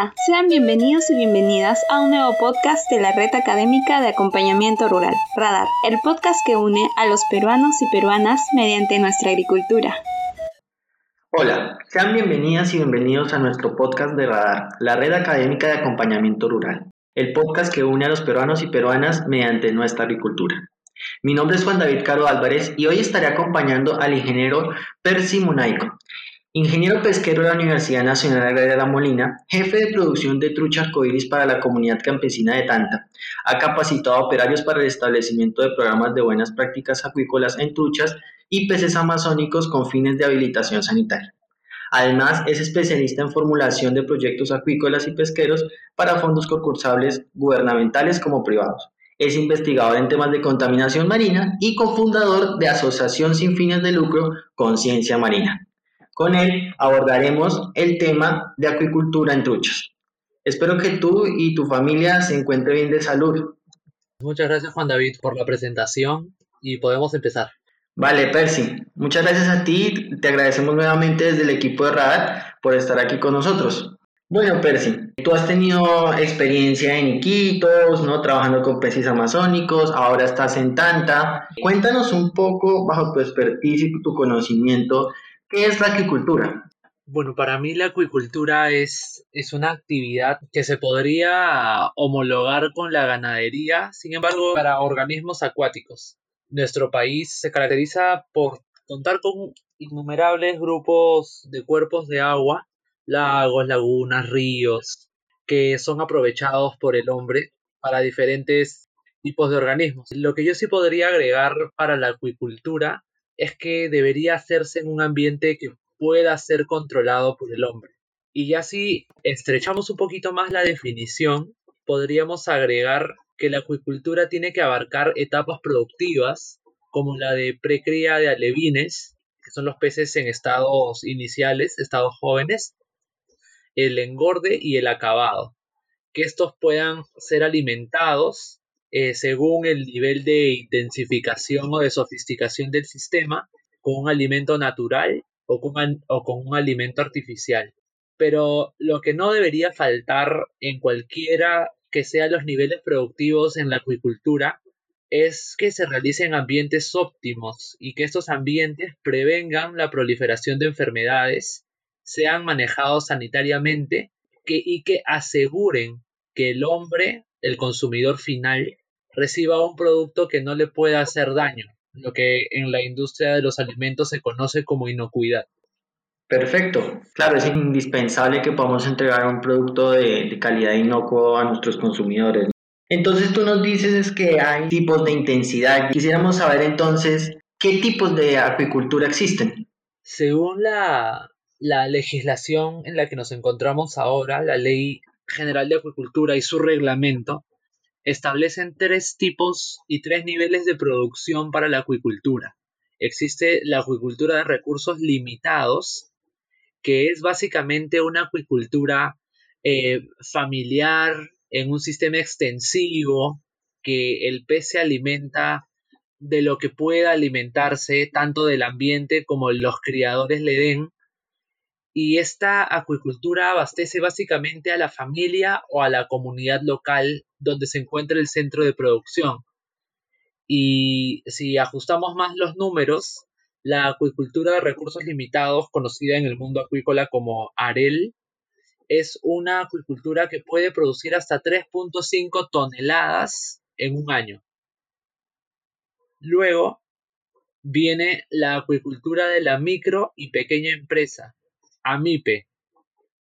Hola, sean bienvenidos y bienvenidas a un nuevo podcast de la Red Académica de Acompañamiento Rural, Radar, el podcast que une a los peruanos y peruanas mediante nuestra agricultura. Hola, sean bienvenidas y bienvenidos a nuestro podcast de Radar, la Red Académica de Acompañamiento Rural, el podcast que une a los peruanos y peruanas mediante nuestra agricultura. Mi nombre es Juan David Caro Álvarez y hoy estaré acompañando al ingeniero Percy Munaico, Ingeniero pesquero de la Universidad Nacional Agraria La Molina, jefe de producción de trucha arcoíris para la comunidad campesina de Tanta, ha capacitado a operarios para el establecimiento de programas de buenas prácticas acuícolas en truchas y peces amazónicos con fines de habilitación sanitaria. Además, es especialista en formulación de proyectos acuícolas y pesqueros para fondos concursables gubernamentales como privados. Es investigador en temas de contaminación marina y cofundador de Asociación sin fines de lucro Conciencia Marina. Con él abordaremos el tema de acuicultura en truchas. Espero que tú y tu familia se encuentren bien de salud. Muchas gracias Juan David por la presentación y podemos empezar. Vale, Percy, muchas gracias a ti. Te agradecemos nuevamente desde el equipo de Radar por estar aquí con nosotros. Bueno, Percy, tú has tenido experiencia en Iquitos, ¿no? Trabajando con peces amazónicos, ahora estás en Tanta. Cuéntanos un poco, bajo tu expertise y tu conocimiento, ¿Qué es la acuicultura? Bueno, para mí la acuicultura es, es una actividad que se podría homologar con la ganadería, sin embargo, para organismos acuáticos. Nuestro país se caracteriza por contar con innumerables grupos de cuerpos de agua, lagos, lagunas, ríos, que son aprovechados por el hombre para diferentes tipos de organismos. Lo que yo sí podría agregar para la acuicultura es que debería hacerse en un ambiente que pueda ser controlado por el hombre. Y ya si estrechamos un poquito más la definición, podríamos agregar que la acuicultura tiene que abarcar etapas productivas como la de precría de alevines, que son los peces en estados iniciales, estados jóvenes, el engorde y el acabado, que estos puedan ser alimentados eh, según el nivel de intensificación o de sofisticación del sistema, con un alimento natural o con, o con un alimento artificial. Pero lo que no debería faltar en cualquiera que sean los niveles productivos en la acuicultura es que se realicen ambientes óptimos y que estos ambientes prevengan la proliferación de enfermedades, sean manejados sanitariamente y que aseguren que el hombre, el consumidor final, reciba un producto que no le pueda hacer daño, lo que en la industria de los alimentos se conoce como inocuidad. Perfecto. Claro, es indispensable que podamos entregar un producto de, calidad inocuo a nuestros consumidores. Entonces tú nos dices que hay tipos de intensidad. Quisiéramos saber entonces qué tipos de acuicultura existen. Según la, la legislación en la que nos encontramos ahora, la Ley General de Acuicultura y su reglamento, establecen tres tipos y tres niveles de producción para la acuicultura. Existe la acuicultura de recursos limitados, que es básicamente una acuicultura eh, familiar en un sistema extensivo, que el pez se alimenta de lo que pueda alimentarse, tanto del ambiente como los criadores le den, y esta acuicultura abastece básicamente a la familia o a la comunidad local donde se encuentra el centro de producción. Y si ajustamos más los números, la acuicultura de recursos limitados, conocida en el mundo acuícola como AREL, es una acuicultura que puede producir hasta 3.5 toneladas en un año. Luego viene la acuicultura de la micro y pequeña empresa, AMIPE.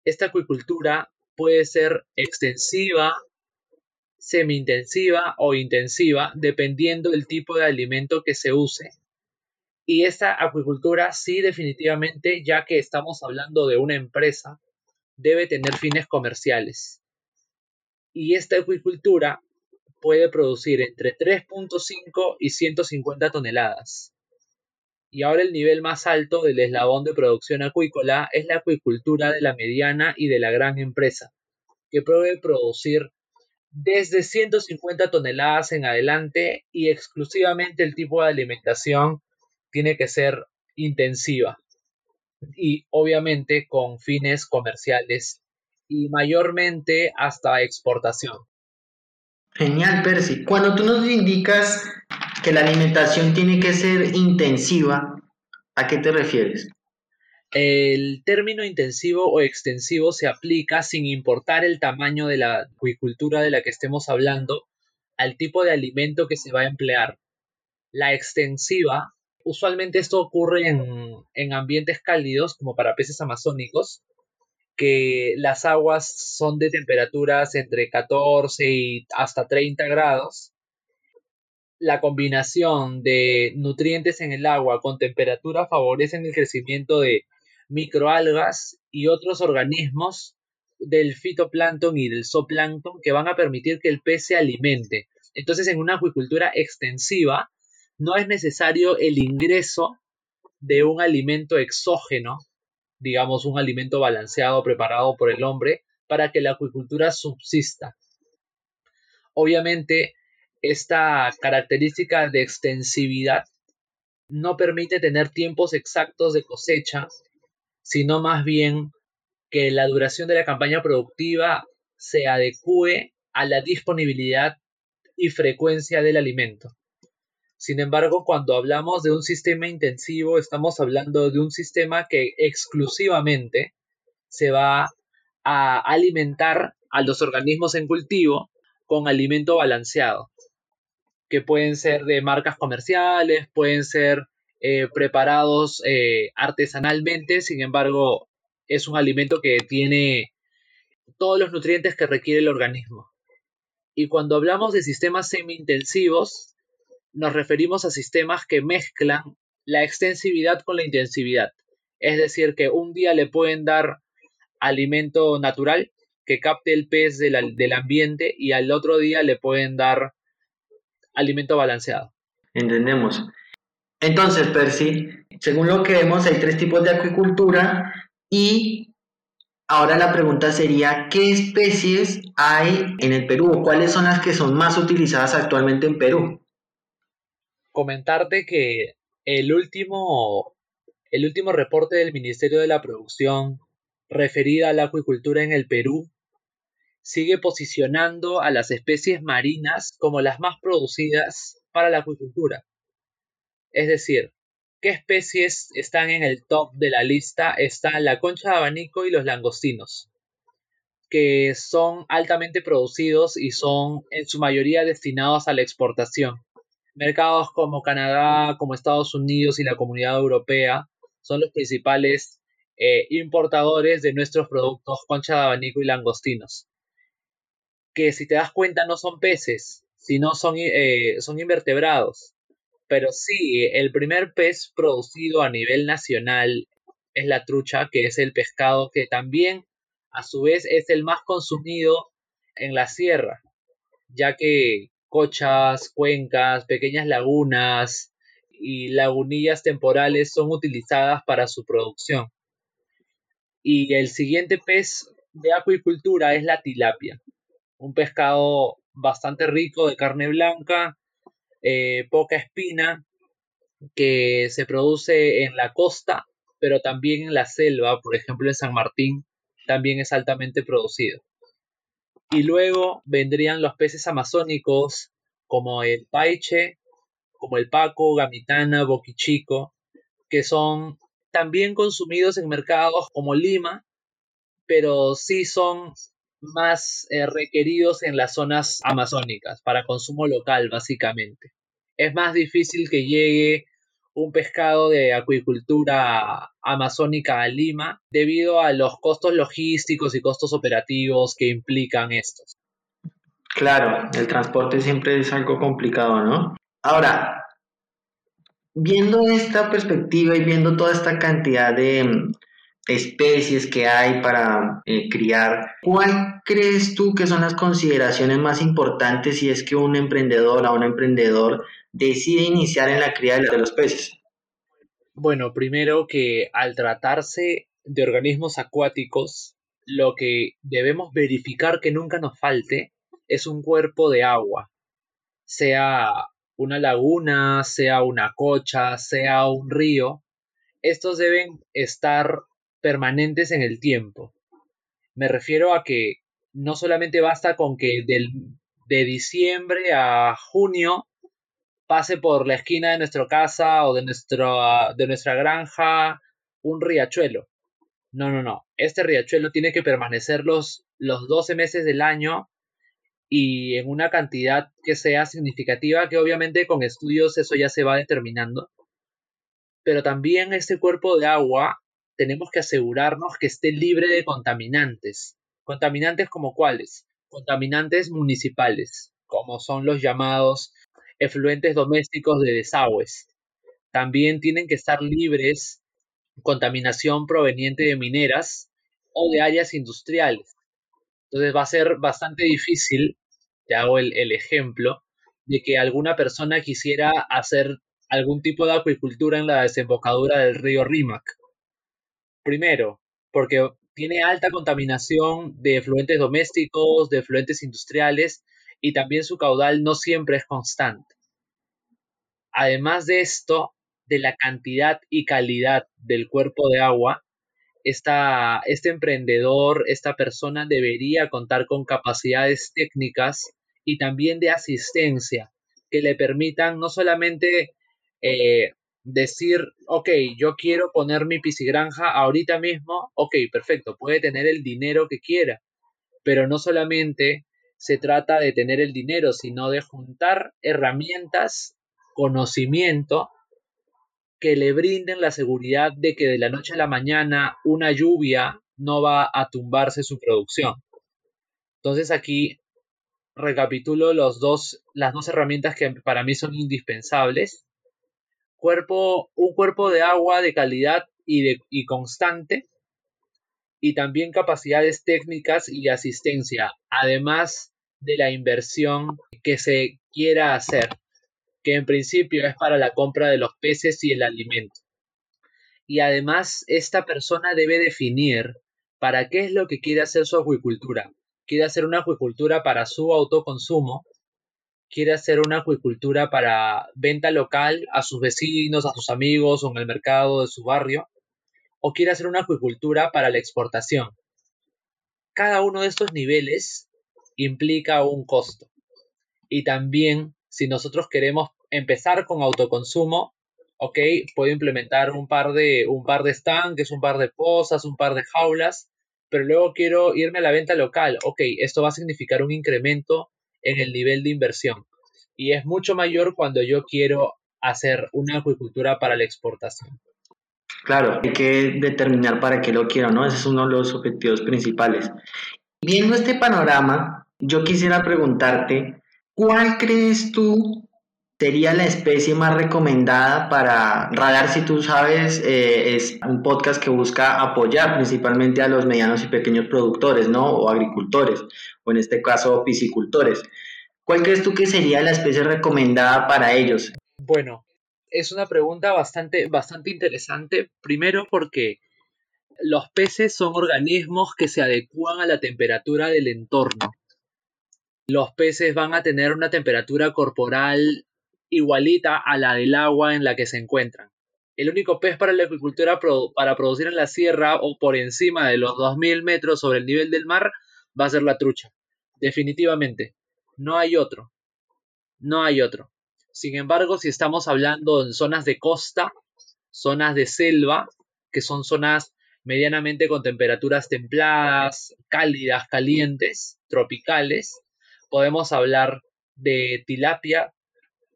Esta acuicultura puede ser extensiva, semi-intensiva o intensiva, dependiendo del tipo de alimento que se use. Y esta acuicultura sí definitivamente, ya que estamos hablando de una empresa, debe tener fines comerciales. Y esta acuicultura puede producir entre 3.5 y 150 toneladas. Y ahora el nivel más alto del eslabón de producción acuícola es la acuicultura de la mediana y de la gran empresa, que puede producir desde 150 toneladas en adelante y exclusivamente el tipo de alimentación tiene que ser intensiva y obviamente con fines comerciales y mayormente hasta exportación. Genial, Percy. Cuando tú nos indicas que la alimentación tiene que ser intensiva, ¿a qué te refieres? El término intensivo o extensivo se aplica sin importar el tamaño de la acuicultura de la que estemos hablando al tipo de alimento que se va a emplear. La extensiva, usualmente esto ocurre en, en ambientes cálidos como para peces amazónicos, que las aguas son de temperaturas entre 14 y hasta 30 grados. La combinación de nutrientes en el agua con temperatura favorecen el crecimiento de microalgas y otros organismos del fitoplancton y del zooplancton que van a permitir que el pez se alimente. Entonces, en una acuicultura extensiva, no es necesario el ingreso de un alimento exógeno digamos, un alimento balanceado preparado por el hombre para que la acuicultura subsista. Obviamente, esta característica de extensividad no permite tener tiempos exactos de cosecha, sino más bien que la duración de la campaña productiva se adecue a la disponibilidad y frecuencia del alimento. Sin embargo, cuando hablamos de un sistema intensivo, estamos hablando de un sistema que exclusivamente se va a alimentar a los organismos en cultivo con alimento balanceado, que pueden ser de marcas comerciales, pueden ser eh, preparados eh, artesanalmente, sin embargo, es un alimento que tiene todos los nutrientes que requiere el organismo. Y cuando hablamos de sistemas semi-intensivos, nos referimos a sistemas que mezclan la extensividad con la intensividad. Es decir, que un día le pueden dar alimento natural que capte el pez del, ambiente y al otro día le pueden dar alimento balanceado. Entendemos. Entonces, Percy, según lo que vemos, hay tres tipos de acuicultura y ahora la pregunta sería, ¿qué especies hay en el Perú? ¿Cuáles son las que son más utilizadas actualmente en Perú? comentarte que el último, el último reporte del Ministerio de la Producción referida a la acuicultura en el Perú sigue posicionando a las especies marinas como las más producidas para la acuicultura. Es decir, ¿qué especies están en el top de la lista? Están la concha de abanico y los langostinos, que son altamente producidos y son en su mayoría destinados a la exportación. Mercados como Canadá, como Estados Unidos y la Comunidad Europea son los principales eh, importadores de nuestros productos concha de abanico y langostinos. Que si te das cuenta no son peces, sino son, eh, son invertebrados. Pero sí, el primer pez producido a nivel nacional es la trucha, que es el pescado que también a su vez es el más consumido en la sierra, ya que cochas, cuencas, pequeñas lagunas y lagunillas temporales son utilizadas para su producción. Y el siguiente pez de acuicultura es la tilapia, un pescado bastante rico de carne blanca, eh, poca espina, que se produce en la costa, pero también en la selva, por ejemplo en San Martín, también es altamente producido. Y luego vendrían los peces amazónicos como el paiche, como el paco, gamitana, boquichico, que son también consumidos en mercados como Lima, pero sí son más eh, requeridos en las zonas amazónicas para consumo local, básicamente. Es más difícil que llegue un pescado de acuicultura amazónica a Lima debido a los costos logísticos y costos operativos que implican estos. Claro, el transporte siempre es algo complicado, ¿no? Ahora, viendo esta perspectiva y viendo toda esta cantidad de especies que hay para eh, criar, ¿cuál crees tú que son las consideraciones más importantes si es que un emprendedor o un emprendedor decide iniciar en la cría de los peces? Bueno, primero que al tratarse de organismos acuáticos, lo que debemos verificar que nunca nos falte es un cuerpo de agua, sea una laguna, sea una cocha, sea un río, estos deben estar permanentes en el tiempo. Me refiero a que no solamente basta con que del, de diciembre a junio pase por la esquina de nuestra casa o de, de nuestra granja un riachuelo. No, no, no. Este riachuelo tiene que permanecer los, los 12 meses del año y en una cantidad que sea significativa, que obviamente con estudios eso ya se va determinando. Pero también este cuerpo de agua tenemos que asegurarnos que esté libre de contaminantes. Contaminantes como cuáles? Contaminantes municipales, como son los llamados efluentes domésticos de desagües. También tienen que estar libres contaminación proveniente de mineras o de áreas industriales. Entonces va a ser bastante difícil, te hago el, el ejemplo, de que alguna persona quisiera hacer algún tipo de acuicultura en la desembocadura del río Rímac. Primero, porque tiene alta contaminación de efluentes domésticos, de efluentes industriales y también su caudal no siempre es constante. Además de esto, de la cantidad y calidad del cuerpo de agua, esta, este emprendedor, esta persona debería contar con capacidades técnicas y también de asistencia que le permitan no solamente eh, decir, ok, yo quiero poner mi piscigranja ahorita mismo, ok, perfecto, puede tener el dinero que quiera, pero no solamente se trata de tener el dinero, sino de juntar herramientas, conocimiento que le brinden la seguridad de que de la noche a la mañana una lluvia no va a tumbarse su producción. Entonces aquí recapitulo los dos, las dos herramientas que para mí son indispensables cuerpo, un cuerpo de agua de calidad y, de, constante, y también capacidades técnicas y asistencia, además de la inversión que se quiera hacer, que en principio es para la compra de los peces y el alimento. Y además esta persona debe definir para qué es lo que quiere hacer su acuicultura. Quiere hacer una acuicultura para su autoconsumo, quiere hacer una acuicultura para venta local a sus vecinos, a sus amigos o en el mercado de su barrio, o quiere hacer una acuicultura para la exportación. Cada uno de estos niveles implica un costo. Y también, si nosotros queremos empezar con autoconsumo, ok, puedo implementar un par de, un par de estanques, un par de pozas, un par de jaulas, pero luego quiero irme a la venta local, ok, esto va a significar un incremento en el nivel de inversión. Y es mucho mayor cuando yo quiero hacer una acuicultura para la exportación. Claro, hay que determinar para qué lo quiero, ¿no? Ese es uno de los objetivos principales. Viendo este panorama, yo quisiera preguntarte, ¿cuál crees tú sería la especie más recomendada para Radar, si tú sabes, eh, es un podcast que busca apoyar principalmente a los medianos y pequeños productores, ¿no? O agricultores, o en este caso piscicultores. ¿Cuál crees tú que sería la especie recomendada para ellos? Bueno, es una pregunta bastante, bastante interesante. Primero porque los peces son organismos que se adecúan a la temperatura del entorno. Los peces van a tener una temperatura corporal igualita a la del agua en la que se encuentran. El único pez para la agricultura para producir en la sierra o por encima de los 2.000 metros sobre el nivel del mar va a ser la trucha. Definitivamente. No hay otro. No hay otro. Sin embargo, si estamos hablando en zonas de costa, zonas de selva, que son zonas medianamente con temperaturas templadas, cálidas, calientes, tropicales, podemos hablar de tilapia,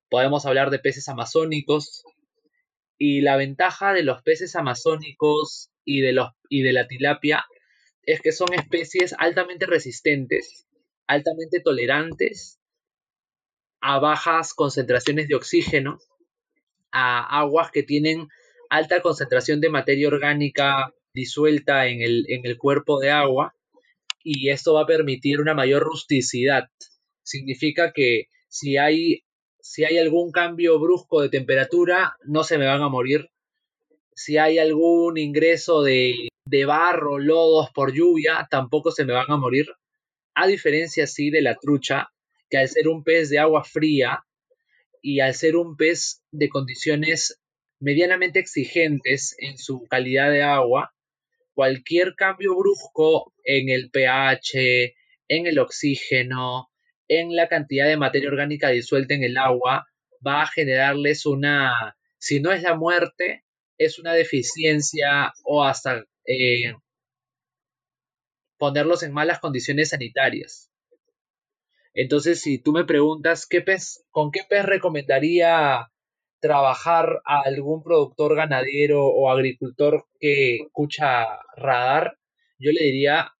podemos hablar de peces amazónicos y la ventaja de los peces amazónicos y de, los, y de la tilapia es que son especies altamente resistentes, altamente tolerantes a bajas concentraciones de oxígeno, a aguas que tienen alta concentración de materia orgánica disuelta en el, en el cuerpo de agua y esto va a permitir una mayor rusticidad. Significa que si hay si hay algún cambio brusco de temperatura, no se me van a morir. Si hay algún ingreso de, barro, lodos por lluvia, tampoco se me van a morir. A diferencia, sí, de la trucha, que al ser un pez de agua fría y al ser un pez de condiciones medianamente exigentes en su calidad de agua, cualquier cambio brusco en el pH, en el oxígeno, en la cantidad de materia orgánica disuelta en el agua, va a generarles una, si no es la muerte, es una deficiencia o hasta eh, ponerlos en malas condiciones sanitarias. Entonces, si tú me preguntas ¿qué pez, con qué pez recomendaría trabajar a algún productor ganadero o agricultor que escucha radar, yo le diría,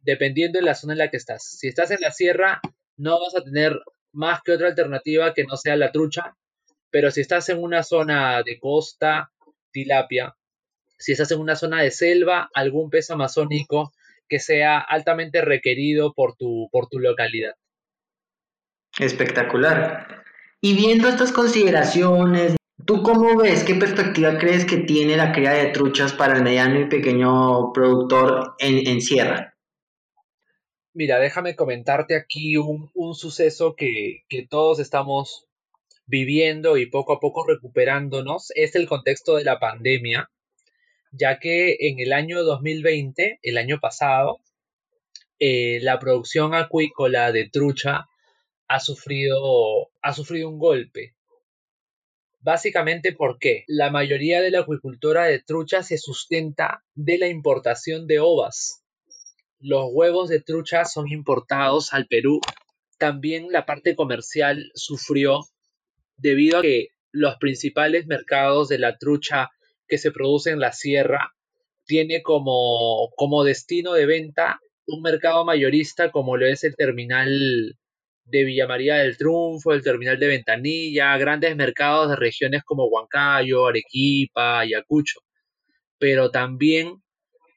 dependiendo de la zona en la que estás. Si estás en la sierra, no vas a tener más que otra alternativa que no sea la trucha, pero si estás en una zona de costa, tilapia. Si estás en una zona de selva, algún pez amazónico que sea altamente requerido por tu, por tu localidad. Espectacular. Y viendo estas consideraciones, ¿tú cómo ves, qué perspectiva crees que tiene la cría de truchas para el mediano y pequeño productor en, sierra? Mira, déjame comentarte aquí un, suceso que, que todos estamos viviendo y poco a poco recuperándonos. Es el contexto de la pandemia, ya que en el año 2020, el año pasado, eh, la producción acuícola de trucha ha sufrido, ha sufrido un golpe. Básicamente porque la mayoría de la acuicultura de trucha se sustenta de la importación de ovas. Los huevos de trucha son importados al Perú. También la parte comercial sufrió debido a que los principales mercados de la trucha que se produce en la sierra tiene como, como destino de venta un mercado mayorista como lo es el terminal de Villa María del Triunfo, el terminal de Ventanilla, grandes mercados de regiones como Huancayo, Arequipa, Ayacucho. Pero también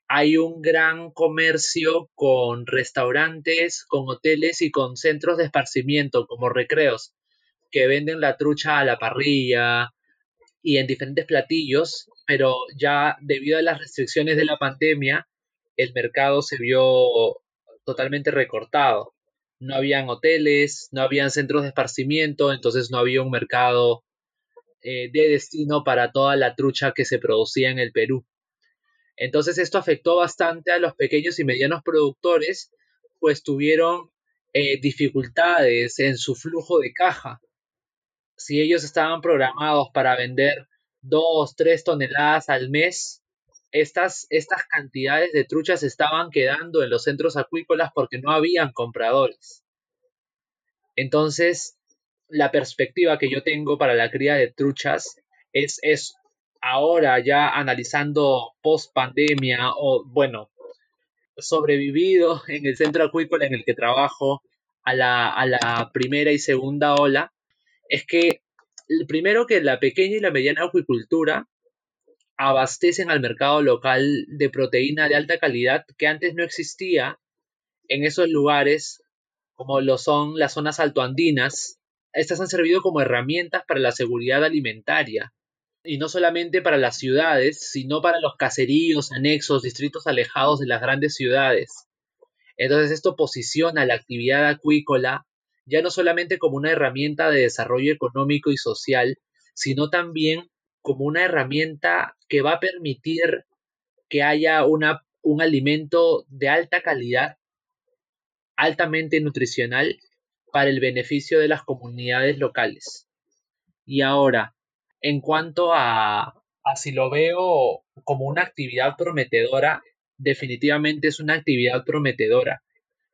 hay un gran comercio con restaurantes, con hoteles y con centros de esparcimiento como recreos que venden la trucha a la parrilla y en diferentes platillos, pero ya debido a las restricciones de la pandemia, el mercado se vio totalmente recortado. No habían hoteles, no habían centros de esparcimiento, entonces no había un mercado eh, de destino para toda la trucha que se producía en el Perú. Entonces esto afectó bastante a los pequeños y medianos productores, pues tuvieron eh, dificultades en su flujo de caja si ellos estaban programados para vender dos, tres toneladas al mes, estas, estas cantidades de truchas estaban quedando en los centros acuícolas porque no habían compradores. Entonces, la perspectiva que yo tengo para la cría de truchas es, es ahora ya analizando post pandemia o bueno, sobrevivido en el centro acuícola en el que trabajo a la, a la primera y segunda ola, es que primero que la pequeña y la mediana acuicultura abastecen al mercado local de proteína de alta calidad que antes no existía en esos lugares como lo son las zonas altoandinas. Estas han servido como herramientas para la seguridad alimentaria y no solamente para las ciudades, sino para los caseríos, anexos, distritos alejados de las grandes ciudades. Entonces esto posiciona la actividad acuícola ya no solamente como una herramienta de desarrollo económico y social, sino también como una herramienta que va a permitir que haya una, un alimento de alta calidad, altamente nutricional, para el beneficio de las comunidades locales. Y ahora, en cuanto a, si lo veo como una actividad prometedora, definitivamente es una actividad prometedora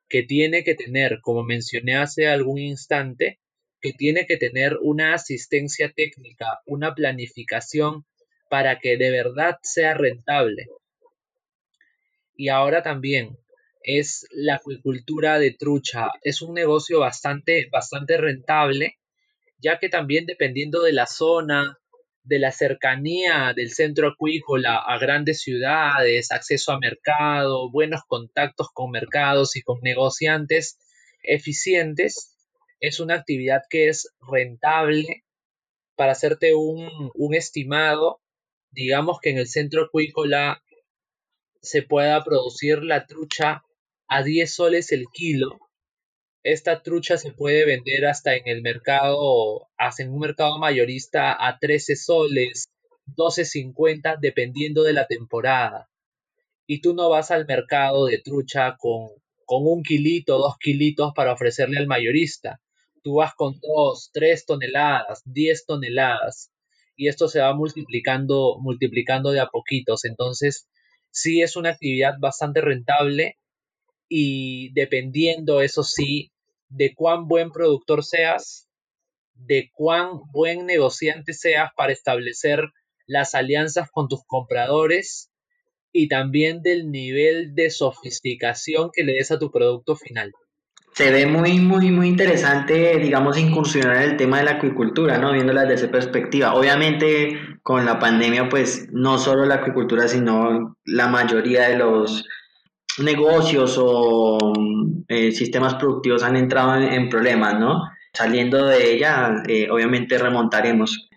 que tiene que tener, como mencioné hace algún instante, que tiene que tener una asistencia técnica, una planificación para que de verdad sea rentable. Y ahora también es la acuicultura de trucha, es un negocio bastante bastante rentable, ya que también dependiendo de la zona, de la cercanía del centro acuícola a grandes ciudades, acceso a mercado, buenos contactos con mercados y con negociantes eficientes, es una actividad que es rentable. Para hacerte un, estimado, digamos que en el centro acuícola se pueda producir la trucha a 10 soles el kilo esta trucha se puede vender hasta en el mercado, hasta en un mercado mayorista a 13 soles, 12.50 dependiendo de la temporada. y tú no vas al mercado de trucha con, con un kilito, dos kilitos para ofrecerle al mayorista. Tú vas con dos, tres toneladas, diez toneladas y esto se va multiplicando, multiplicando de a poquitos. Entonces, sí es una actividad bastante rentable y dependiendo, eso sí, de cuán buen productor seas, de cuán buen negociante seas para establecer las alianzas con tus compradores y también del nivel de sofisticación que le des a tu producto final. Se ve muy, muy, muy interesante, digamos, incursionar en el tema de la acuicultura, ¿no? Viéndola desde esa perspectiva. Obviamente, con la pandemia, pues, no solo la acuicultura, sino la mayoría de los negocios o eh, sistemas productivos han entrado en, problemas, ¿no? Saliendo de ella, eh, obviamente remontaremos.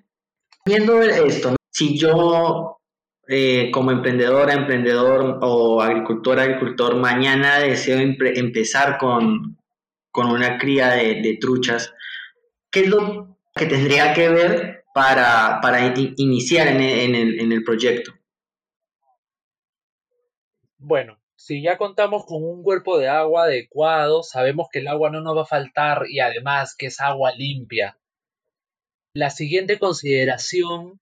Viendo esto, si yo eh, como emprendedora, emprendedor o agricultor, agricultor, mañana deseo empezar con, una cría de, truchas, ¿qué es lo que tendría que ver para, iniciar en el proyecto? Bueno, si ya contamos con un cuerpo de agua adecuado, sabemos que el agua no nos va a faltar y además que es agua limpia. La siguiente consideración,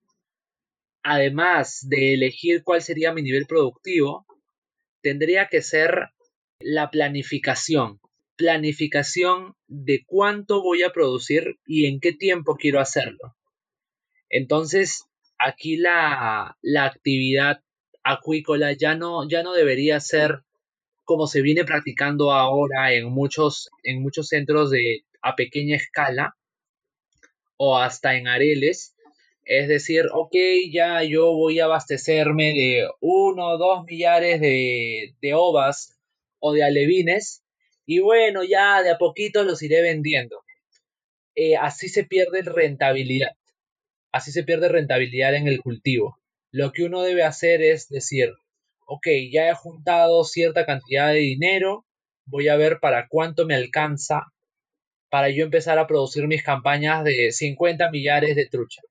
además de elegir cuál sería mi nivel productivo, tendría que ser la planificación. Planificación de cuánto voy a producir y en qué tiempo quiero hacerlo. Entonces, aquí la, la actividad acuícola ya no, ya no debería ser como se viene practicando ahora en muchos, en muchos centros de, a pequeña escala o hasta en areles. Es decir, ok, ya yo voy a abastecerme de uno o dos millares de, de ovas o de alevines y bueno, ya de a poquito los iré vendiendo. Eh, así se pierde rentabilidad. Así se pierde rentabilidad en el cultivo lo que uno debe hacer es decir, ok, ya he juntado cierta cantidad de dinero, voy a ver para cuánto me alcanza para yo empezar a producir mis campañas de 50 millares de trucha.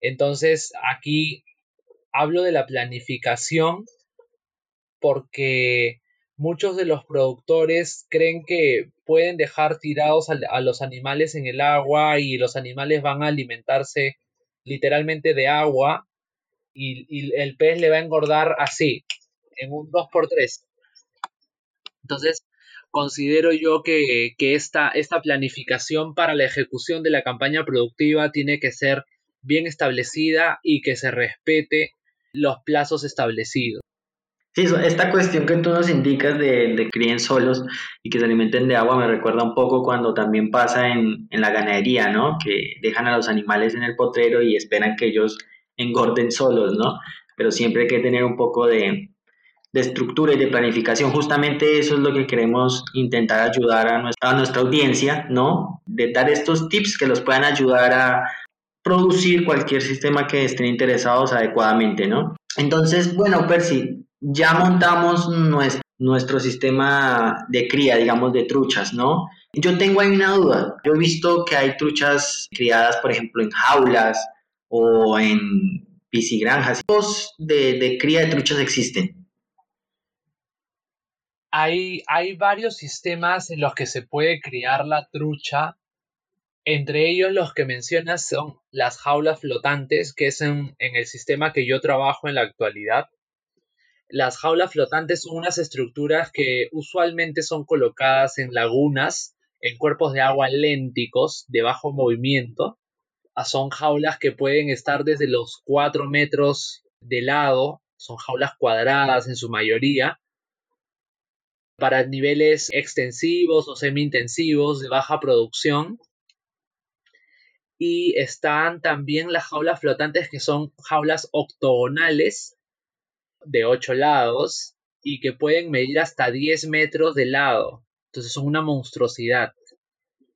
Entonces, aquí hablo de la planificación porque muchos de los productores creen que pueden dejar tirados a, los animales en el agua y los animales van a alimentarse literalmente de agua y, el pez le va a engordar así, en un 2x3. Entonces, considero yo que, esta, esta planificación para la ejecución de la campaña productiva tiene que ser bien establecida y que se respete los plazos establecidos. Sí, esta cuestión que tú nos indicas de, de críen solos y que se alimenten de agua me recuerda un poco cuando también pasa en, en la ganadería, ¿no? Que dejan a los animales en el potrero y esperan que ellos engorden solos, ¿no? Pero siempre hay que tener un poco de, estructura y de planificación. Justamente eso es lo que queremos intentar ayudar a nuestra, a nuestra audiencia, ¿no? De dar estos tips que los puedan ayudar a producir cualquier sistema que estén interesados adecuadamente, ¿no? Entonces, bueno, Percy, ya montamos nuestro, nuestro sistema de cría, digamos, de truchas, ¿no? Yo tengo ahí una duda. Yo he visto que hay truchas criadas, por ejemplo, en jaulas, o en piscigranjas. ¿Tipos de, de cría de truchas existen? Hay, hay varios sistemas en los que se puede criar la trucha. Entre ellos los que mencionas son las jaulas flotantes, que es en, en el sistema que yo trabajo en la actualidad. Las jaulas flotantes son unas estructuras que usualmente son colocadas en lagunas, en cuerpos de agua lénticos, de bajo movimiento, son jaulas que pueden estar desde los 4 metros de lado, son jaulas cuadradas en su mayoría, para niveles extensivos o semi-intensivos de baja producción. Y están también las jaulas flotantes que son jaulas octogonales de 8 lados y que pueden medir hasta 10 metros de lado. Entonces son una monstruosidad.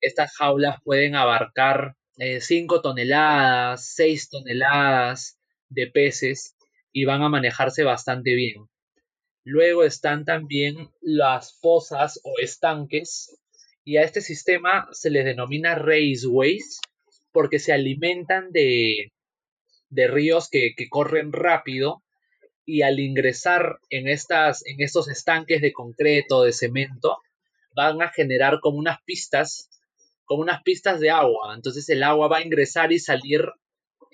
Estas jaulas pueden abarcar 5 eh, toneladas, 6 toneladas de peces y van a manejarse bastante bien. Luego están también las fosas o estanques y a este sistema se les denomina raceways porque se alimentan de, de ríos que, que corren rápido y al ingresar en, estas, en estos estanques de concreto, de cemento, van a generar como unas pistas, como unas pistas de agua. Entonces el agua va a ingresar y salir,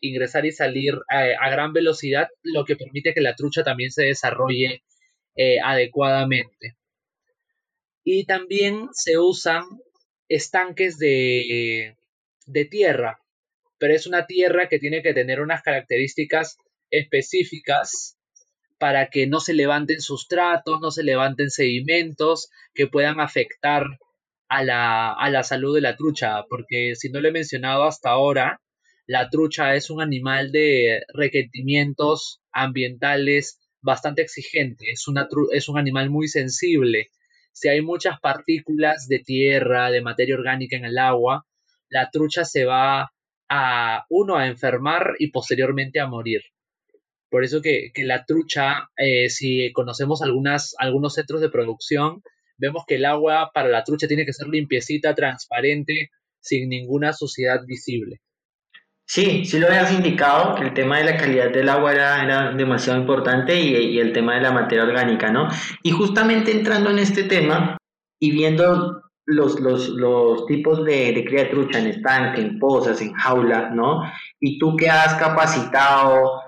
ingresar y salir eh, a, gran velocidad, lo que permite que la trucha también se desarrolle eh, adecuadamente. Y también se usan estanques de, de tierra, pero es una tierra que tiene que tener unas características específicas para que no se levanten sustratos, no se levanten sedimentos que puedan afectar a la, a la salud de la trucha, porque si no lo he mencionado hasta ahora, la trucha es un animal de requerimientos ambientales bastante exigente, es, una es un animal muy sensible. Si hay muchas partículas de tierra, de materia orgánica en el agua, la trucha se va a, uno, a enfermar y posteriormente a morir. Por eso que, la trucha, eh, si conocemos algunas, algunos centros de producción, vemos que el agua para la trucha tiene que ser limpiecita, transparente, sin ninguna suciedad visible. Sí, sí lo habías indicado, que el tema de la calidad del agua era, demasiado importante y, el tema de la materia orgánica, ¿no? Y justamente entrando en este tema y viendo los, los, tipos de, de cría de trucha en estanque, en pozas, en jaula, ¿no? Y tú que has capacitado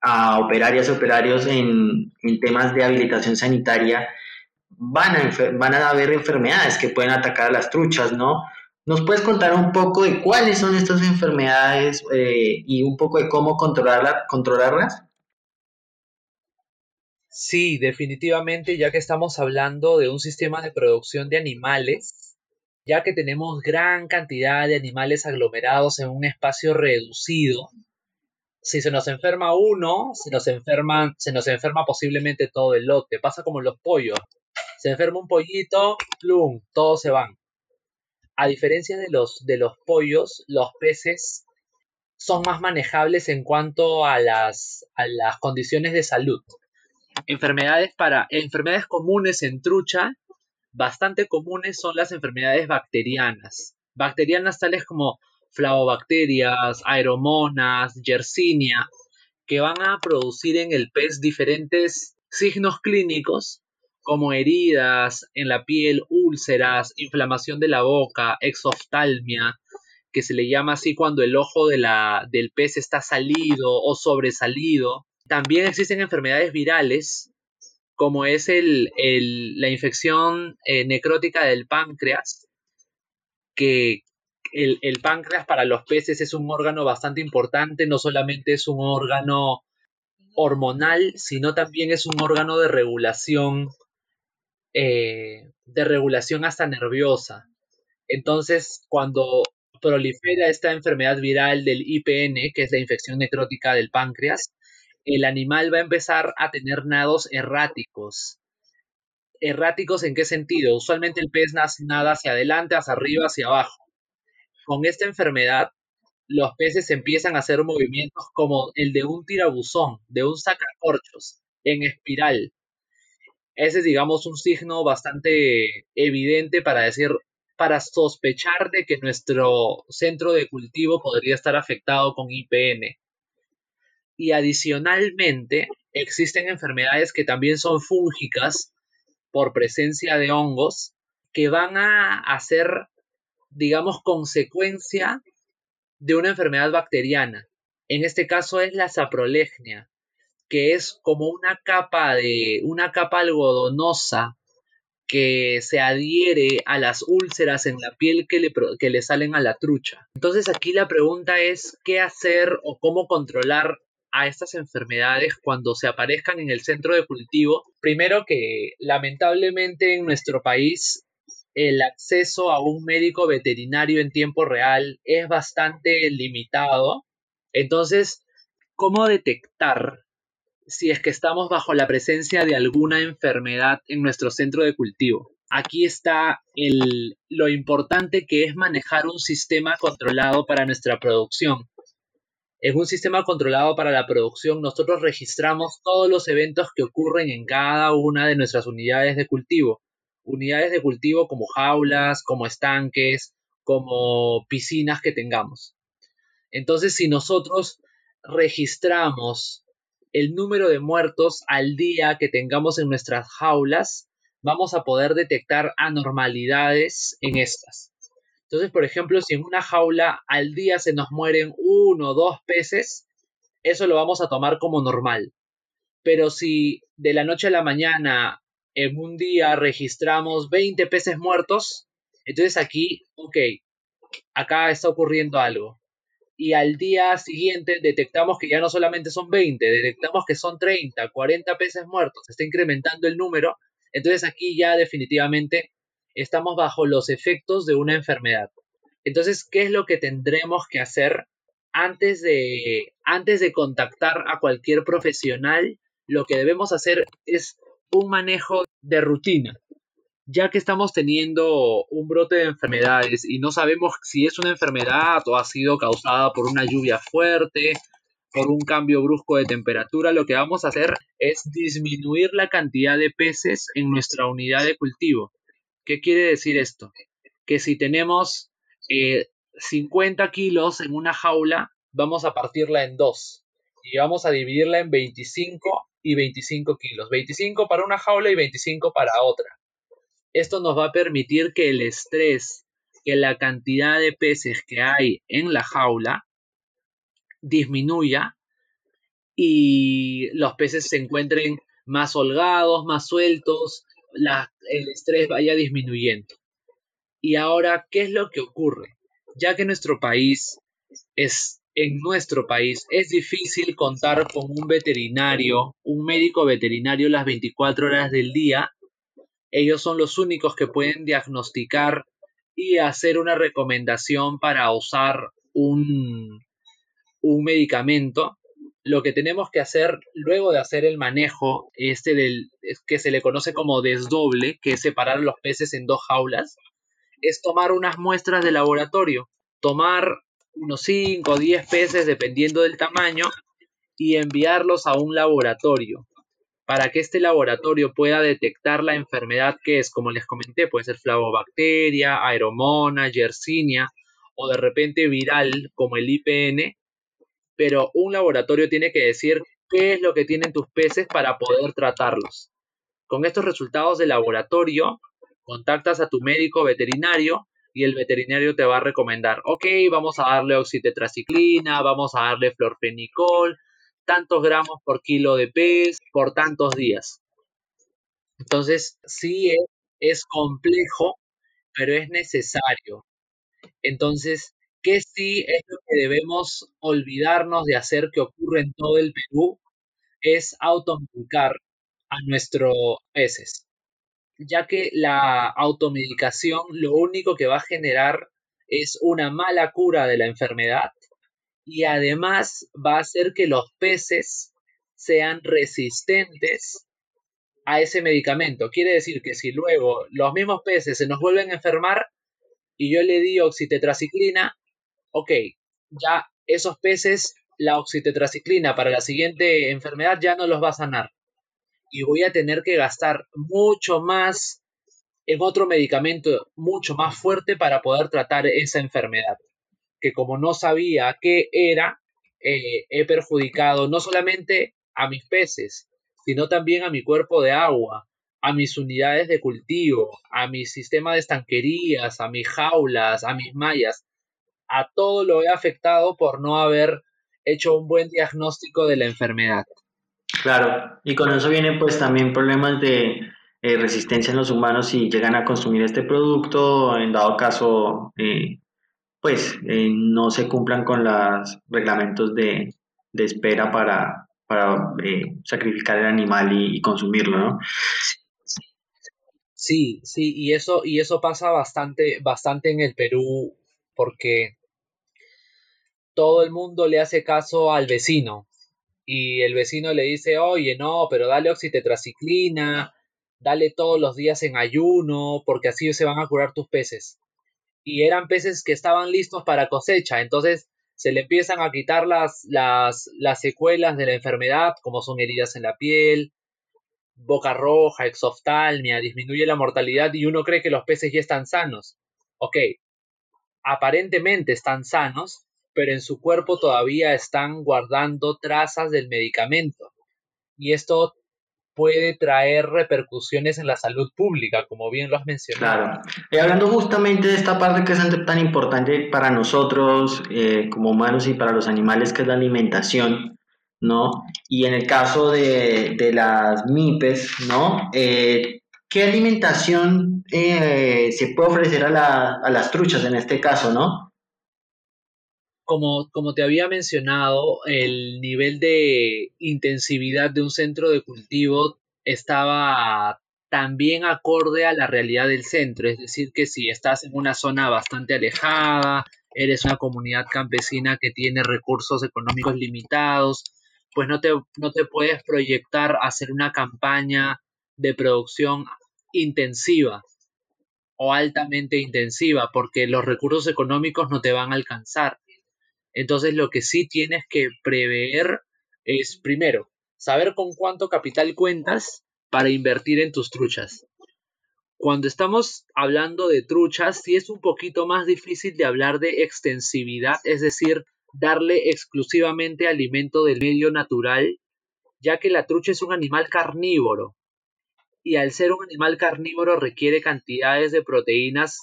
a operarias y operarios en, temas de habilitación sanitaria, van a, van a haber enfermedades que pueden atacar a las truchas, ¿no? ¿Nos puedes contar un poco de cuáles son estas enfermedades eh, y un poco de cómo controlarla, controlarlas? Sí, definitivamente, ya que estamos hablando de un sistema de producción de animales, ya que tenemos gran cantidad de animales aglomerados en un espacio reducido, si se nos enferma uno, se nos enferma, se nos enferma posiblemente todo el lote. Pasa como los pollos. Se enferma un pollito, plum, todos se van. A diferencia de los, de los pollos, los peces son más manejables en cuanto a las, a las condiciones de salud. Enfermedades para enfermedades comunes en trucha, bastante comunes son las enfermedades bacterianas. Bacterianas tales como flavobacterias, aeromonas, yersinia, que van a producir en el pez diferentes signos clínicos como heridas en la piel, úlceras, inflamación de la boca, exoftalmia, que se le llama así cuando el ojo de la, del pez está salido o sobresalido. También existen enfermedades virales, como es el, la infección eh, necrótica del páncreas, que, el, páncreas para los peces es un órgano bastante importante, no solamente es un órgano hormonal, sino también es un órgano de regulación, eh, de regulación hasta nerviosa. Entonces, cuando prolifera esta enfermedad viral del IPN, que es la infección necrótica del páncreas, el animal va a empezar a tener nados erráticos. ¿Erráticos en qué sentido? Usualmente el pez nada hacia adelante, hacia arriba, hacia abajo con esta enfermedad, los peces empiezan a hacer movimientos como el de un tirabuzón, de un sacacorchos, en espiral. Ese es, digamos, un signo bastante evidente para decir, para sospechar de que nuestro centro de cultivo podría estar afectado con IPN. Y adicionalmente, existen enfermedades que también son fúngicas por presencia de hongos que van a hacer digamos, consecuencia de una enfermedad bacteriana. En este caso es la saprolegnia, que es como una capa de una capa algodonosa que se adhiere a las úlceras en la piel que le, que le salen a la trucha. Entonces aquí la pregunta es qué hacer o cómo controlar a estas enfermedades cuando se aparezcan en el centro de cultivo. Primero que lamentablemente en nuestro país el acceso a un médico veterinario en tiempo real es bastante limitado. Entonces, ¿cómo detectar si es que estamos bajo la presencia de alguna enfermedad en nuestro centro de cultivo? Aquí está lo importante que es manejar un sistema controlado para nuestra producción. En un sistema controlado para la producción, nosotros registramos todos los eventos que ocurren en cada una de nuestras unidades de cultivo unidades de cultivo como jaulas, como estanques, como piscinas que tengamos. Entonces, si nosotros registramos el número de muertos al día que tengamos en nuestras jaulas, vamos a poder detectar anormalidades en estas. Entonces, por ejemplo, si en una jaula al día se nos mueren uno o dos peces, eso lo vamos a tomar como normal. Pero si de la noche a la mañana en un día registramos 20 peces muertos, entonces aquí, ok, acá está ocurriendo algo. Y al día siguiente detectamos que ya no solamente son 20, detectamos que son 30, 40 peces muertos, está incrementando el número, entonces aquí ya definitivamente estamos bajo los efectos de una enfermedad. Entonces, ¿qué es lo que tendremos que hacer antes de, antes de contactar a cualquier profesional? Lo que debemos hacer es un manejo de rutina. Ya que estamos teniendo un brote de enfermedades y no sabemos si es una enfermedad o ha sido causada por una lluvia fuerte, por un cambio brusco de temperatura, lo que vamos a hacer es disminuir la cantidad de peces en nuestra unidad de cultivo. ¿Qué quiere decir esto? Que si tenemos 50 eh, kilos en una jaula, vamos a partirla en dos y vamos a dividirla en 25 y 25 kilos. 25 para una jaula y 25 para otra. Esto nos va a permitir que el estrés, que la cantidad de peces que hay en la jaula disminuya y los peces se encuentren más holgados, más sueltos, el estrés vaya disminuyendo. Y ahora, ¿qué es lo que ocurre? Ya que nuestro país es, en nuestro país, es difícil contar con un veterinario, un médico veterinario las 24 horas del día. Ellos son los únicos que pueden diagnosticar y hacer una recomendación para usar un, un medicamento lo que tenemos que hacer luego de hacer el manejo este del que se le conoce como desdoble, que es separar los peces en dos jaulas, es tomar unas muestras de laboratorio, tomar unos 5 o 10 peces dependiendo del tamaño y enviarlos a un laboratorio para que este laboratorio pueda detectar la enfermedad que es, como les comenté, puede ser flavobacteria, aeromona, yersinia o de repente viral como el IPN pero un laboratorio tiene que decir qué es lo que tienen tus peces para poder tratarlos. Con estos resultados de laboratorio, contactas a tu médico veterinario y el veterinario te va a recomendar, ok, vamos a darle oxitetraciclina, vamos a darle florfenicol, tantos gramos por kilo de pez por tantos días. Entonces, sí es, es complejo, pero es necesario. Entonces, que sí es lo que debemos olvidarnos de hacer que ocurre en todo el Perú, es automedicar a nuestros peces, ya que la automedicación lo único que va a generar es una mala cura de la enfermedad y además va a hacer que los peces sean resistentes a ese medicamento. Quiere decir que si luego los mismos peces se nos vuelven a enfermar y yo le di oxitetraciclina, ok, ya esos peces, la oxitetraciclina para la siguiente enfermedad ya no los va a sanar. Y voy a tener que gastar mucho más en otro medicamento mucho más fuerte para poder tratar esa enfermedad. Que como no sabía qué era, eh, he perjudicado no solamente a mis peces, sino también a mi cuerpo de agua, a mis unidades de cultivo, a mi sistema de estanquerías, a mis jaulas, a mis mallas a todo lo he afectado por no haber hecho un buen diagnóstico de la enfermedad. Claro, y con eso vienen pues también problemas de eh, resistencia en los humanos si llegan a consumir este producto, en dado caso, eh, pues eh, no se cumplan con los reglamentos de, espera para, para sacrificar el animal y, y, consumirlo, ¿no? Sí, sí, y eso, y eso pasa bastante, bastante en el Perú, porque todo el mundo le hace caso al vecino y el vecino le dice, oye, no, pero dale oxitetraciclina, dale todos los días en ayuno, porque así se van a curar tus peces. Y eran peces que estaban listos para cosecha, entonces se le empiezan a quitar las, las, las secuelas de la enfermedad, como son heridas en la piel, boca roja, exoftalmia, disminuye la mortalidad y uno cree que los peces ya están sanos. Ok, aparentemente están sanos, pero en su cuerpo todavía están guardando trazas del medicamento. y esto puede traer repercusiones en la salud pública, como bien lo has mencionado. Claro. Y hablando justamente de esta parte que es tan importante para nosotros eh, como humanos y para los animales, que es la alimentación, ¿no? Y en el caso de, de las MIPES, ¿no? Eh, ¿Qué alimentación eh, se puede ofrecer a, la, a las truchas en este caso, no? Como, como te había mencionado, el nivel de intensividad de un centro de cultivo estaba también acorde a la realidad del centro, es decir, que si estás en una zona bastante alejada, eres una comunidad campesina que tiene recursos económicos limitados, pues no te, no te puedes proyectar a hacer una campaña de producción intensiva o altamente intensiva, porque los recursos económicos no te van a alcanzar. Entonces lo que sí tienes que prever es, primero, saber con cuánto capital cuentas para invertir en tus truchas. Cuando estamos hablando de truchas, sí es un poquito más difícil de hablar de extensividad, es decir, darle exclusivamente alimento del medio natural, ya que la trucha es un animal carnívoro. Y al ser un animal carnívoro requiere cantidades de proteínas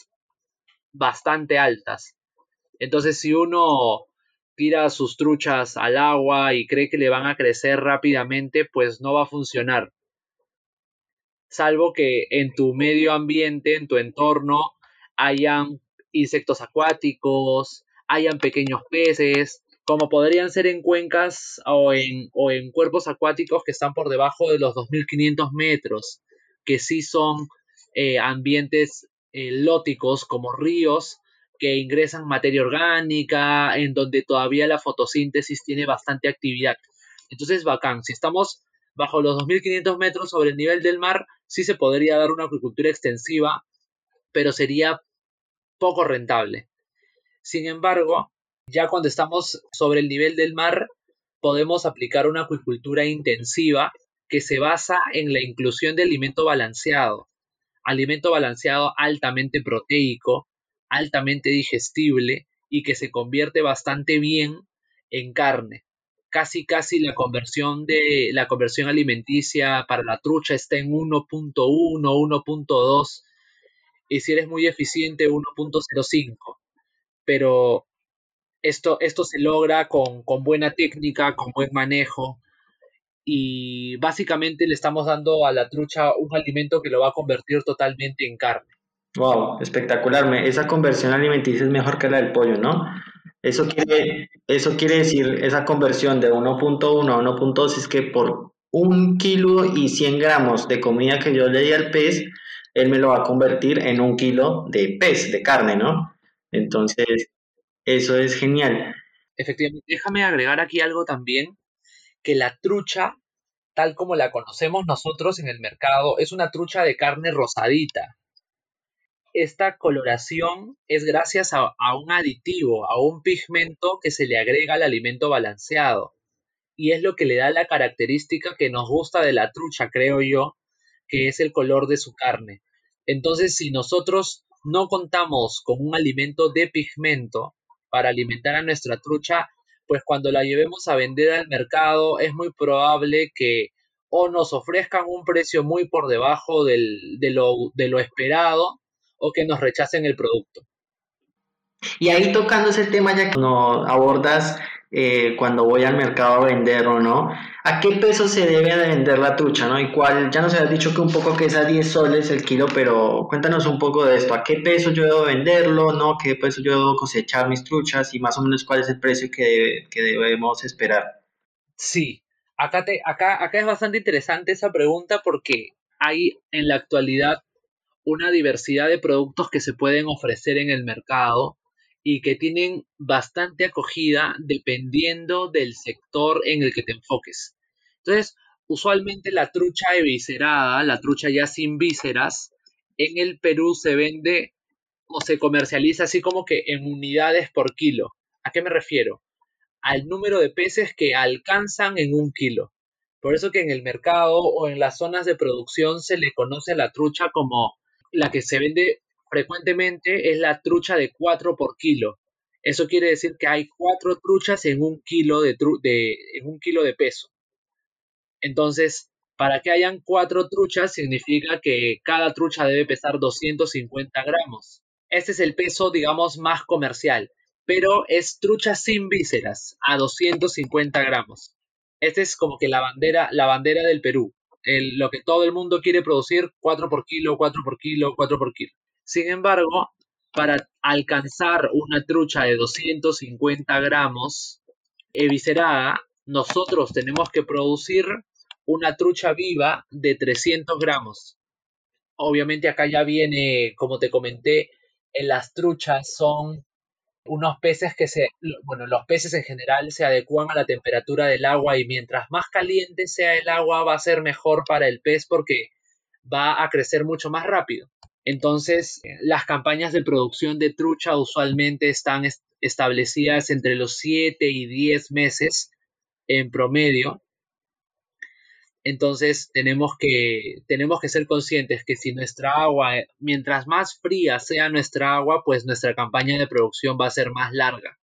bastante altas. Entonces, si uno tira sus truchas al agua y cree que le van a crecer rápidamente, pues no va a funcionar. Salvo que en tu medio ambiente, en tu entorno, hayan insectos acuáticos, hayan pequeños peces, como podrían ser en cuencas o en, o en cuerpos acuáticos que están por debajo de los 2.500 metros, que sí son eh, ambientes eh, lóticos como ríos que ingresan materia orgánica, en donde todavía la fotosíntesis tiene bastante actividad. Entonces, bacán. Si estamos bajo los 2.500 metros sobre el nivel del mar, sí se podría dar una agricultura extensiva, pero sería poco rentable. Sin embargo, ya cuando estamos sobre el nivel del mar, podemos aplicar una acuicultura intensiva que se basa en la inclusión de alimento balanceado, alimento balanceado altamente proteico, altamente digestible y que se convierte bastante bien en carne. Casi casi la conversión de la conversión alimenticia para la trucha está en 1.1, 1.2 y si eres muy eficiente 1.05. Pero esto, esto se logra con, con buena técnica, con buen manejo y básicamente le estamos dando a la trucha un alimento que lo va a convertir totalmente en carne. Wow, espectacular. Esa conversión alimenticia es mejor que la del pollo, ¿no? Eso quiere, eso quiere decir, esa conversión de 1.1 a 1.2 es que por un kilo y 100 gramos de comida que yo le di al pez, él me lo va a convertir en un kilo de pez, de carne, ¿no? Entonces, eso es genial. Efectivamente, déjame agregar aquí algo también, que la trucha, tal como la conocemos nosotros en el mercado, es una trucha de carne rosadita esta coloración es gracias a, un aditivo, a un pigmento que se le agrega al alimento balanceado. Y es lo que le da la característica que nos gusta de la trucha, creo yo, que es el color de su carne. Entonces, si nosotros no contamos con un alimento de pigmento para alimentar a nuestra trucha, pues cuando la llevemos a vender al mercado es muy probable que o nos ofrezcan un precio muy por debajo de, lo, esperado o que nos rechacen el producto. Y ahí tocando ese tema ya que no abordas eh, cuando voy al mercado a vender o no, ¿a qué peso se debe de vender la trucha? ¿no? Y cuál, ya nos has dicho que un poco que es a 10 soles el kilo, pero cuéntanos un poco de esto, ¿a qué peso yo debo venderlo? ¿no? ¿Qué peso yo debo cosechar mis truchas? Y más o menos cuál es el precio que, que debemos esperar. Sí, acá, te, acá, acá es bastante interesante esa pregunta porque hay en la actualidad una diversidad de productos que se pueden ofrecer en el mercado y que tienen bastante acogida dependiendo del sector en el que te enfoques. Entonces, usualmente la trucha eviscerada, la trucha ya sin vísceras, en el Perú se vende o se comercializa así como que en unidades por kilo. ¿A qué me refiero? Al número de peces que alcanzan en un kilo. Por eso que en el mercado o en las zonas de producción se le conoce a la trucha como la que se vende frecuentemente es la trucha de 4 por kilo. Eso quiere decir que hay cuatro truchas en un kilo de, en un kilo de peso. Entonces, para que hayan cuatro truchas significa que cada trucha debe pesar 250 gramos. Este es el peso, digamos, más comercial, pero es trucha sin vísceras, a 250 gramos. Esta es como que la bandera, la bandera del Perú. Lo que todo el mundo quiere producir, 4 por kilo, 4 por kilo, 4 por kilo. Sin embargo, para alcanzar una trucha de 250 gramos eviscerada, nosotros tenemos que producir una trucha viva de 300 gramos. Obviamente acá ya viene, como te comenté, en las truchas son unos peces que se, bueno, los peces en general se adecuan a la temperatura del agua y mientras más caliente sea el agua va a ser mejor para el pez porque va a crecer mucho más rápido. Entonces, las campañas de producción de trucha usualmente están establecidas entre los 7 y 10 meses en promedio. Entonces, tenemos que, tenemos que ser conscientes que si nuestra agua, mientras más fría sea nuestra agua, pues nuestra campaña de producción va a ser más larga.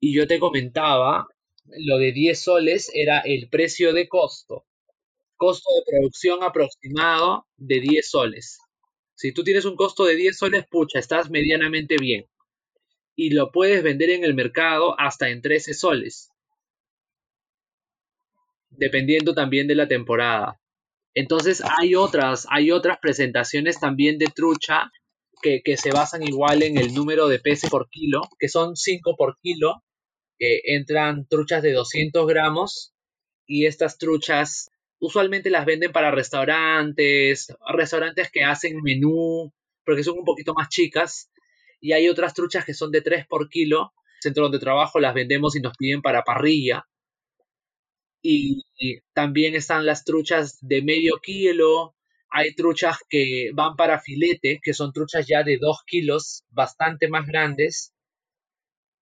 Y yo te comentaba, lo de 10 soles era el precio de costo costo de producción aproximado de 10 soles. Si tú tienes un costo de 10 soles, pucha, estás medianamente bien. Y lo puedes vender en el mercado hasta en 13 soles. Dependiendo también de la temporada. Entonces hay otras, hay otras presentaciones también de trucha que, que, se basan igual en el número de peces por kilo, que son 5 por kilo, que entran truchas de 200 gramos y estas truchas usualmente las venden para restaurantes, restaurantes que hacen menú, porque son un poquito más chicas. Y hay otras truchas que son de 3 por kilo. Centro donde trabajo las vendemos y nos piden para parrilla. Y, también están las truchas de medio kilo. Hay truchas que van para filete, que son truchas ya de 2 kilos, bastante más grandes.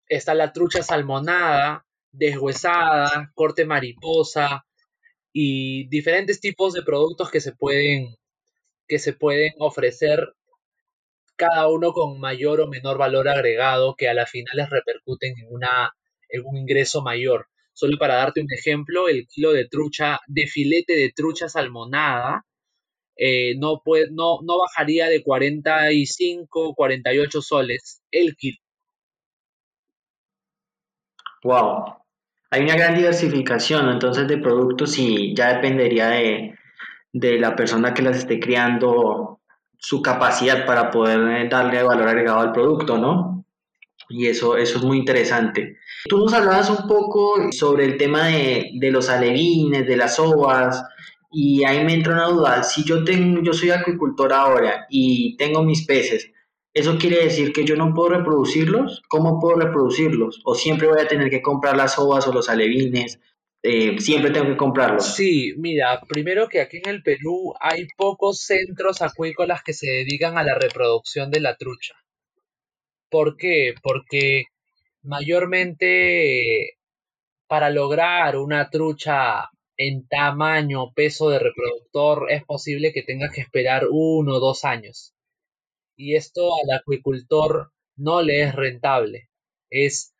Está la trucha salmonada, deshuesada, corte mariposa, y diferentes tipos de productos que se pueden, que se pueden ofrecer cada uno con mayor o menor valor agregado que a la final les repercuten en, una, en un ingreso mayor. Solo para darte un ejemplo, el kilo de trucha, de filete de trucha salmonada, eh, no, puede, no, no bajaría de 45, 48 soles el kilo. Wow, hay una gran diversificación entonces de productos y ya dependería de, la persona que las esté criando su capacidad para poder eh, darle valor agregado al producto, ¿no? Y eso, eso es muy interesante. Tú nos hablabas un poco sobre el tema de, de los alevines, de las ovas, y ahí me entra una duda. Si yo, tengo, yo soy acuicultor ahora y tengo mis peces, ¿Eso quiere decir que yo no puedo reproducirlos? ¿Cómo puedo reproducirlos? ¿O siempre voy a tener que comprar las ovas o los alevines? Eh, siempre tengo que comprarlos. Sí, mira, primero que aquí en el Perú hay pocos centros acuícolas que se dedican a la reproducción de la trucha. ¿Por qué? Porque mayormente para lograr una trucha en tamaño, peso de reproductor, es posible que tengas que esperar uno o dos años y esto al acuicultor no le es rentable. Es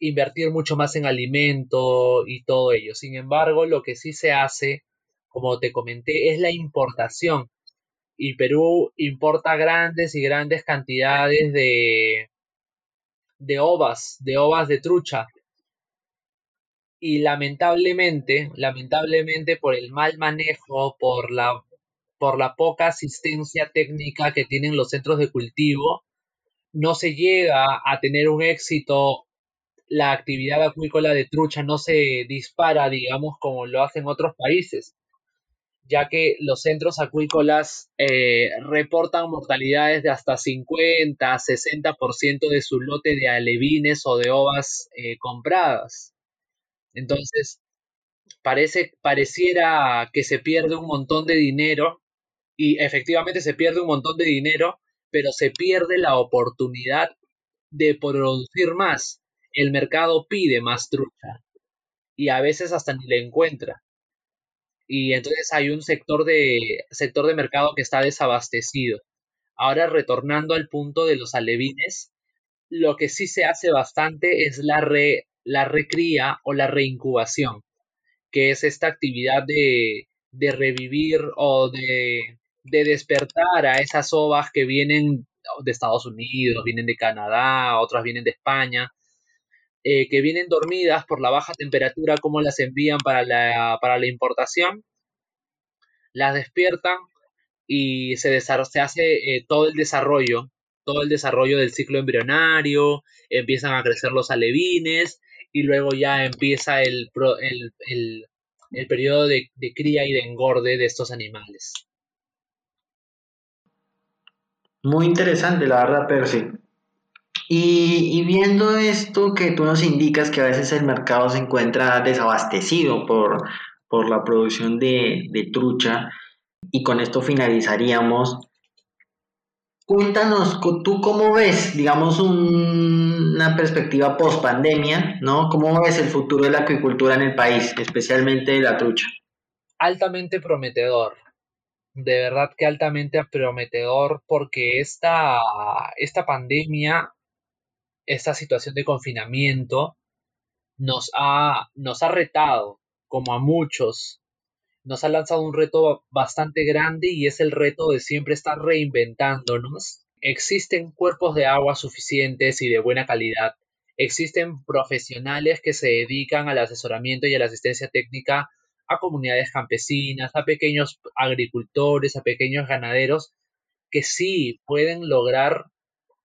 invertir mucho más en alimento y todo ello. Sin embargo, lo que sí se hace, como te comenté, es la importación. Y Perú importa grandes y grandes cantidades de, de ovas, de ovas de trucha. Y lamentablemente, lamentablemente por el mal manejo, por la por la poca asistencia técnica que tienen los centros de cultivo, no se llega a tener un éxito, la actividad acuícola de trucha no se dispara, digamos, como lo hacen otros países, ya que los centros acuícolas eh, reportan mortalidades de hasta 50, 60% de su lote de alevines o de ovas eh, compradas. Entonces, parece, pareciera que se pierde un montón de dinero y efectivamente se pierde un montón de dinero, pero se pierde la oportunidad de producir más. El mercado pide más trucha y a veces hasta ni le encuentra. Y entonces hay un sector de, sector de mercado que está desabastecido. Ahora retornando al punto de los alevines, lo que sí se hace bastante es la, re, la recría o la reincubación. que es esta actividad de, de revivir o de, de despertar a esas ovas que vienen de Estados Unidos, vienen de Canadá, otras vienen de España, eh, que vienen dormidas por la baja temperatura, como las envían para la, para la importación, las despiertan y se, se hace eh, todo el desarrollo, todo el desarrollo del ciclo embrionario, empiezan a crecer los alevines y luego ya empieza el, el, el, periodo de, de cría y de engorde de estos animales. Muy interesante, la verdad, Percy. Y, viendo esto que tú nos indicas que a veces el mercado se encuentra desabastecido por, por la producción de, trucha, y con esto finalizaríamos. Cuéntanos, tú cómo ves, digamos, una perspectiva post pandemia, ¿no? ¿Cómo ves el futuro de la acuicultura en el país, especialmente de la trucha? Altamente prometedor de verdad que altamente prometedor porque esta, esta pandemia, esta situación de confinamiento nos ha, nos ha retado, como a muchos, nos ha lanzado un reto bastante grande y es el reto de siempre estar reinventándonos. Existen cuerpos de agua suficientes y de buena calidad. Existen profesionales que se dedican al asesoramiento y a la asistencia técnica a comunidades campesinas, a pequeños agricultores, a pequeños ganaderos, que sí pueden lograr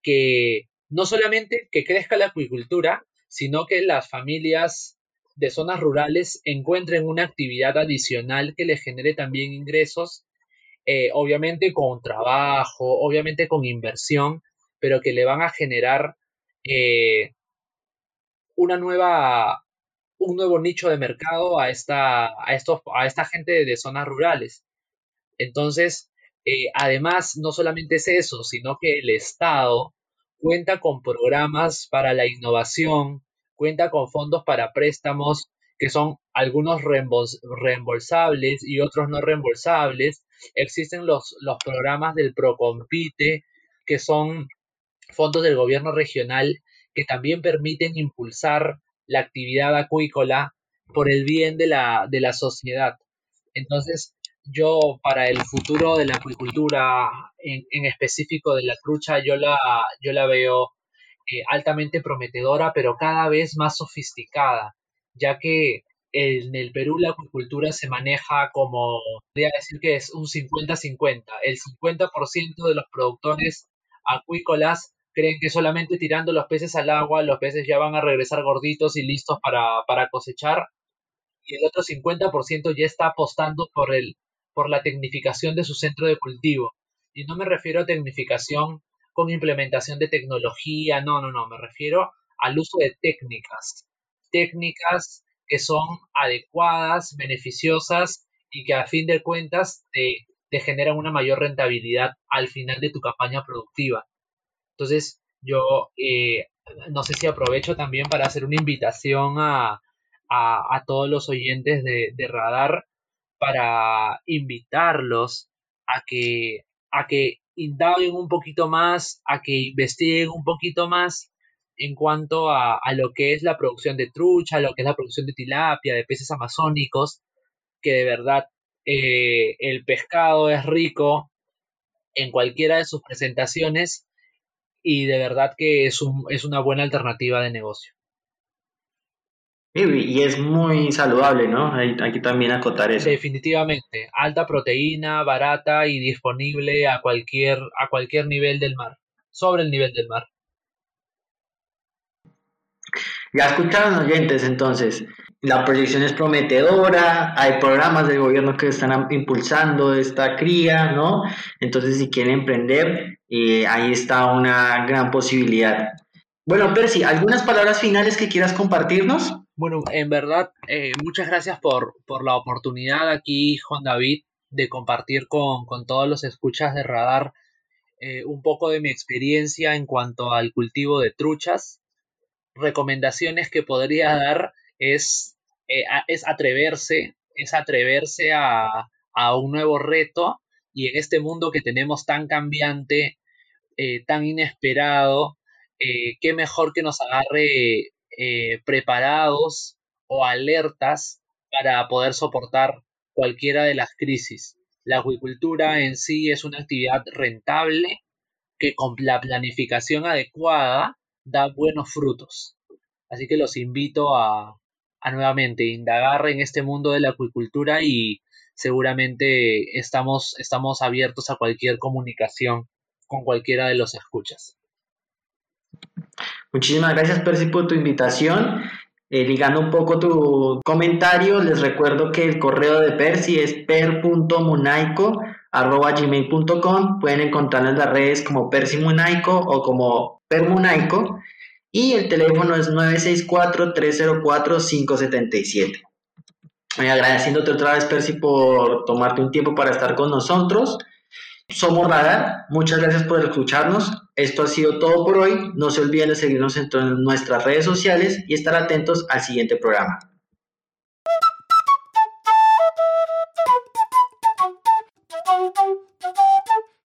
que no solamente que crezca la acuicultura, sino que las familias de zonas rurales encuentren una actividad adicional que les genere también ingresos, eh, obviamente con trabajo, obviamente con inversión, pero que le van a generar eh, una nueva un nuevo nicho de mercado a esta, a estos, a esta gente de zonas rurales. Entonces, eh, además, no solamente es eso, sino que el Estado cuenta con programas para la innovación, cuenta con fondos para préstamos que son algunos reembolsables y otros no reembolsables. Existen los, los programas del Procompite, que son fondos del gobierno regional que también permiten impulsar la actividad acuícola por el bien de la, de la sociedad. Entonces, yo para el futuro de la acuicultura, en, específico de la trucha, yo la, yo la veo eh, altamente prometedora, pero cada vez más sofisticada, ya que en el Perú la acuicultura se maneja como, podría decir que es un 50-50. El 50% de los productores acuícolas creen que solamente tirando los peces al agua los peces ya van a regresar gorditos y listos para, cosechar y el otro 50% ya está apostando por, el, por la tecnificación de su centro de cultivo. Y no me refiero a tecnificación con implementación de tecnología, no, no, no, me refiero al uso de técnicas, técnicas que son adecuadas, beneficiosas y que a fin de cuentas te, te generan una mayor rentabilidad al final de tu campaña productiva. Entonces, yo eh, no sé si aprovecho también para hacer una invitación a, a, todos los oyentes de, de, Radar para invitarlos a que, a que indaguen un poquito más, a que investiguen un poquito más en cuanto a, lo que es la producción de trucha, lo que es la producción de tilapia, de peces amazónicos, que de verdad eh, el pescado es rico en cualquiera de sus presentaciones y de verdad que es, un, es una buena alternativa de negocio. Y es muy saludable, ¿no? Hay, que también acotar eso. Definitivamente, alta proteína, barata y disponible a cualquier, a cualquier nivel del mar, sobre el nivel del mar. Ya escucharon oyentes entonces, la proyección es prometedora, hay programas del gobierno que están impulsando esta cría, ¿no? Entonces si quieren emprender, eh, ahí está una gran posibilidad. Bueno, Percy, ¿algunas palabras finales que quieras compartirnos? Bueno, en verdad, eh, muchas gracias por, por, la oportunidad aquí, Juan David, de compartir con, con todos los escuchas de radar eh, un poco de mi experiencia en cuanto al cultivo de truchas recomendaciones que podría dar es, eh, es atreverse, es atreverse a, un nuevo reto y en este mundo que tenemos tan cambiante, tan inesperado, eh, qué mejor que nos agarre preparados o alertas para poder soportar cualquiera de las crisis. La acuicultura en sí es una actividad rentable que con la planificación adecuada da buenos frutos. Así que los invito a, a nuevamente indagar en este mundo de la acuicultura y seguramente estamos, estamos abiertos a cualquier comunicación con cualquiera de los escuchas. Muchísimas gracias, Percy, por tu invitación. Eh, ligando un poco tu comentario, les recuerdo que el correo de Percy es per.munaico.gmail.com. Pueden encontrarlo en las redes como Percy Munaico o como Permunaico. Y el teléfono es 964-304-577. Agradeciéndote otra vez, Percy, por tomarte un tiempo para estar con nosotros. Somos Radar, muchas gracias por escucharnos. Esto ha sido todo por hoy. No se olviden de seguirnos en nuestras redes sociales y estar atentos al siguiente programa.